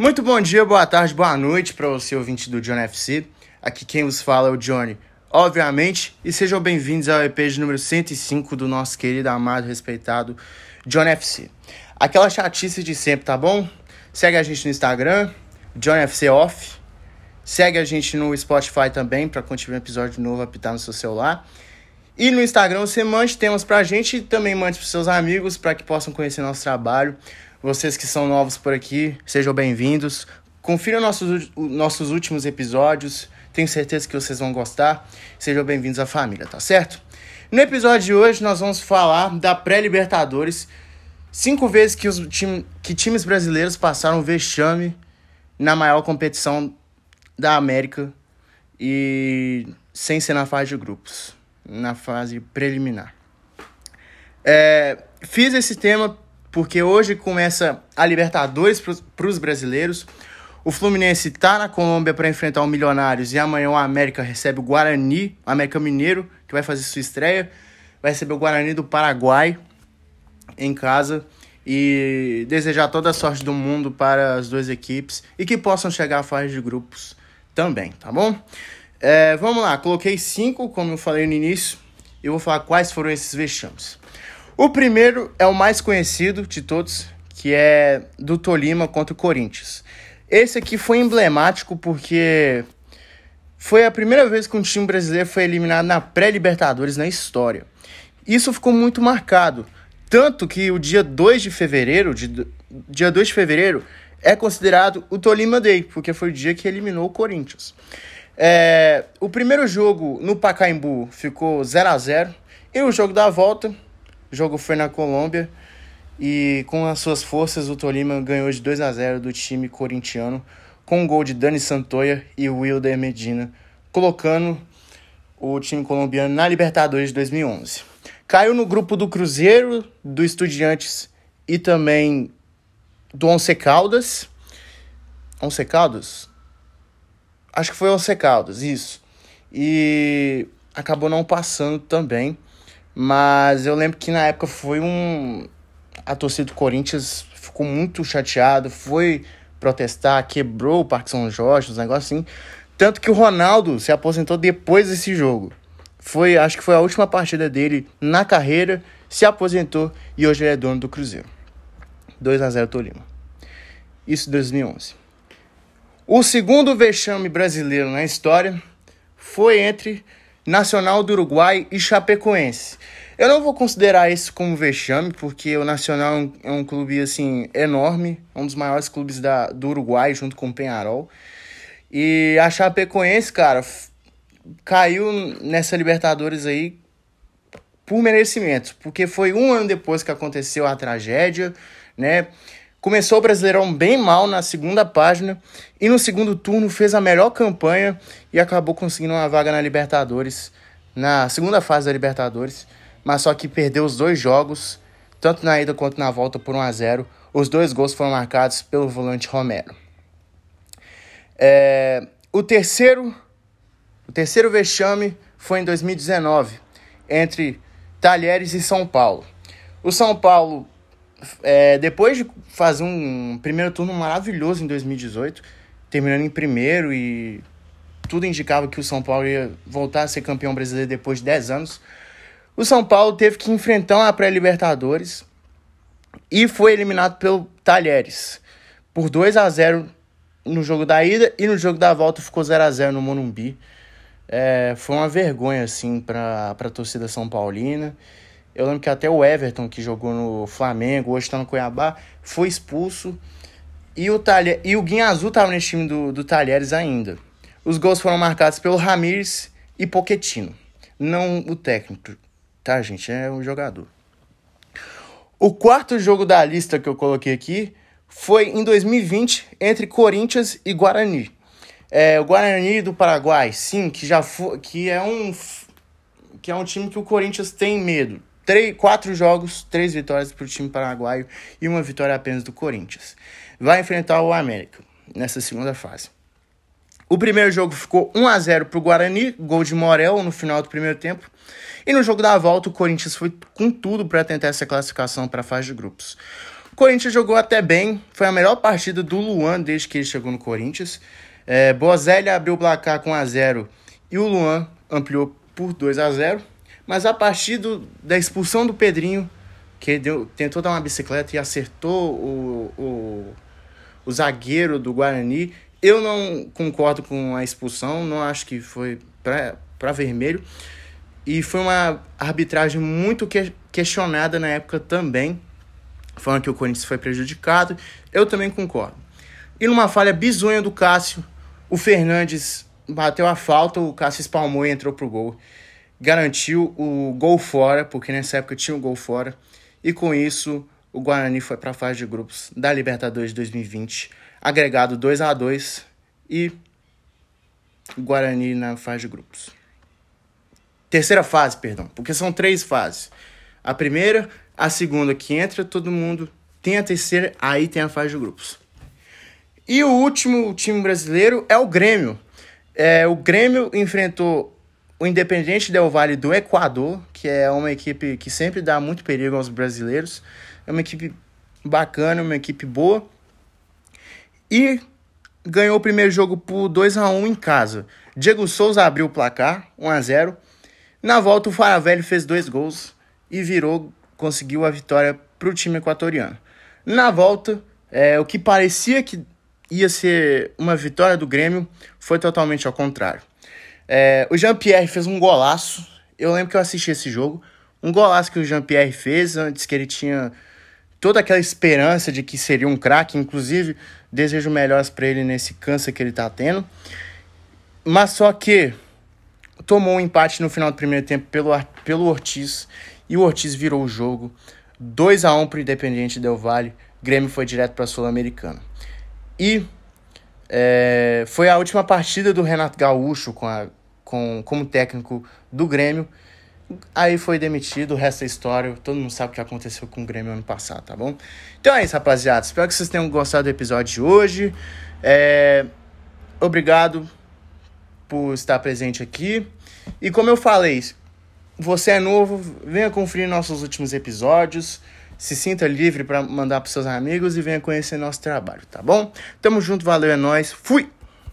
Muito bom dia, boa tarde, boa noite para você ouvinte do John FC. Aqui quem vos fala é o Johnny, obviamente, e sejam bem-vindos ao EP de número 105 do nosso querido, amado, respeitado John FC. Aquela chatice de sempre, tá bom? Segue a gente no Instagram, John FC Off. Segue a gente no Spotify também para quando tiver um episódio novo apitar no seu celular. E no Instagram você mande temas pra gente e também mande pros seus amigos para que possam conhecer nosso trabalho. Vocês que são novos por aqui, sejam bem-vindos. Confiram nossos, nossos últimos episódios. Tenho certeza que vocês vão gostar. Sejam bem-vindos à família, tá certo? No episódio de hoje, nós vamos falar da pré-Libertadores. Cinco vezes que, os time, que times brasileiros passaram vexame na maior competição da América e sem ser na fase de grupos, na fase preliminar. É, fiz esse tema porque hoje começa a Libertadores para os brasileiros. O Fluminense está na Colômbia para enfrentar o Milionários e amanhã o América recebe o Guarani, o América Mineiro, que vai fazer sua estreia. Vai receber o Guarani do Paraguai em casa e desejar toda a sorte do mundo para as duas equipes e que possam chegar à fase de grupos também, tá bom? É, vamos lá, coloquei cinco, como eu falei no início, e vou falar quais foram esses vexames. O primeiro é o mais conhecido de todos, que é do Tolima contra o Corinthians. Esse aqui foi emblemático porque foi a primeira vez que um time brasileiro foi eliminado na pré-Libertadores na história. Isso ficou muito marcado, tanto que o dia 2 de fevereiro, de, dia 2 de fevereiro é considerado o Tolima Day, porque foi o dia que eliminou o Corinthians. É, o primeiro jogo no Pacaembu ficou 0 a 0 e o jogo da volta o jogo foi na Colômbia e com as suas forças o Tolima ganhou de 2 a 0 do time corintiano com um gol de Dani Santoya e Wilder Medina, colocando o time colombiano na Libertadores de 2011. Caiu no grupo do Cruzeiro, do Estudiantes e também do Once Caldas. Once Caldas? Acho que foi Once Caldas, isso. E acabou não passando também. Mas eu lembro que na época foi um. A torcida do Corinthians ficou muito chateado, foi protestar, quebrou o Parque São Jorge, uns negócios assim. Tanto que o Ronaldo se aposentou depois desse jogo. Foi, acho que foi a última partida dele na carreira, se aposentou e hoje ele é dono do Cruzeiro. 2 a 0 Tolima. Isso em 2011. O segundo vexame brasileiro na história foi entre Nacional do Uruguai e Chapecoense. Eu não vou considerar isso como vexame, porque o Nacional é um, é um clube assim enorme, um dos maiores clubes da, do Uruguai, junto com o Penharol. E a Chapecoense, cara, caiu nessa Libertadores aí por merecimento, porque foi um ano depois que aconteceu a tragédia, né? Começou o Brasileirão bem mal na segunda página e no segundo turno fez a melhor campanha e acabou conseguindo uma vaga na Libertadores, na segunda fase da Libertadores, mas só que perdeu os dois jogos, tanto na ida quanto na volta por 1 a 0. Os dois gols foram marcados pelo volante Romero. É, o terceiro o terceiro vexame foi em 2019, entre Talheres e São Paulo. O São Paulo é, depois de fazer um primeiro turno maravilhoso em 2018, terminando em primeiro e tudo indicava que o São Paulo ia voltar a ser campeão brasileiro depois de 10 anos, o São Paulo teve que enfrentar uma pré-Libertadores e foi eliminado pelo Talheres por 2 a 0 no jogo da ida e no jogo da volta ficou 0 a 0 no Morumbi. É, foi uma vergonha assim para a torcida são paulina. Eu lembro que até o Everton, que jogou no Flamengo, hoje está no Cuiabá, foi expulso. E o, Talher, e o Guinha Azul estava nesse time do, do Talheres ainda. Os gols foram marcados pelo Ramires e Poquetino. Não o técnico, tá, gente? É o jogador. O quarto jogo da lista que eu coloquei aqui foi em 2020 entre Corinthians e Guarani. É, o Guarani do Paraguai, sim, que já foi, que é um que é um time que o Corinthians tem medo três, quatro jogos, três vitórias para o time paraguaio e uma vitória apenas do Corinthians. Vai enfrentar o América nessa segunda fase. O primeiro jogo ficou 1 a 0 para o Guarani, gol de Morel no final do primeiro tempo. E no jogo da volta, o Corinthians foi com tudo para tentar essa classificação para a fase de grupos. Corinthians jogou até bem, foi a melhor partida do Luan desde que ele chegou no Corinthians. É, Bozelli abriu o placar com 1 a 0 e o Luan ampliou por 2 a 0 mas a partir do, da expulsão do Pedrinho, que deu, tentou dar uma bicicleta e acertou o, o, o zagueiro do Guarani, eu não concordo com a expulsão, não acho que foi para vermelho. E foi uma arbitragem muito que, questionada na época também, falando que o Corinthians foi prejudicado. Eu também concordo. E numa falha bizonha do Cássio, o Fernandes bateu a falta, o Cássio espalmou e entrou pro gol. Garantiu o gol fora, porque nessa época tinha o gol fora. E com isso, o Guarani foi para a fase de grupos da Libertadores 2020, agregado 2 a 2 e Guarani na fase de grupos. Terceira fase, perdão, porque são três fases. A primeira, a segunda que entra, todo mundo tem a terceira, aí tem a fase de grupos. E o último time brasileiro é o Grêmio. É, o Grêmio enfrentou o Independente Del Valle do Equador, que é uma equipe que sempre dá muito perigo aos brasileiros. É uma equipe bacana, uma equipe boa. E ganhou o primeiro jogo por 2 a 1 em casa. Diego Souza abriu o placar, 1 a 0. Na volta o Faravelli fez dois gols e virou, conseguiu a vitória para o time equatoriano. Na volta, é, o que parecia que ia ser uma vitória do Grêmio foi totalmente ao contrário. É, o Jean-Pierre fez um golaço. Eu lembro que eu assisti esse jogo. Um golaço que o Jean-Pierre fez antes que ele tinha toda aquela esperança de que seria um craque. Inclusive, desejo melhores para ele nesse câncer que ele está tendo. Mas só que tomou um empate no final do primeiro tempo pelo, pelo Ortiz. E o Ortiz virou o jogo. 2 a 1 para o Independiente Del Valle. Grêmio foi direto para a Sul-Americana. E é, foi a última partida do Renato Gaúcho com a, com, como técnico do Grêmio. Aí foi demitido, o resto é história. Todo mundo sabe o que aconteceu com o Grêmio ano passado, tá bom? Então é isso, rapaziada. Espero que vocês tenham gostado do episódio de hoje. É... Obrigado por estar presente aqui. E como eu falei, você é novo, venha conferir nossos últimos episódios. Se sinta livre para mandar para seus amigos e venha conhecer nosso trabalho, tá bom? Tamo junto, valeu, é nóis. Fui!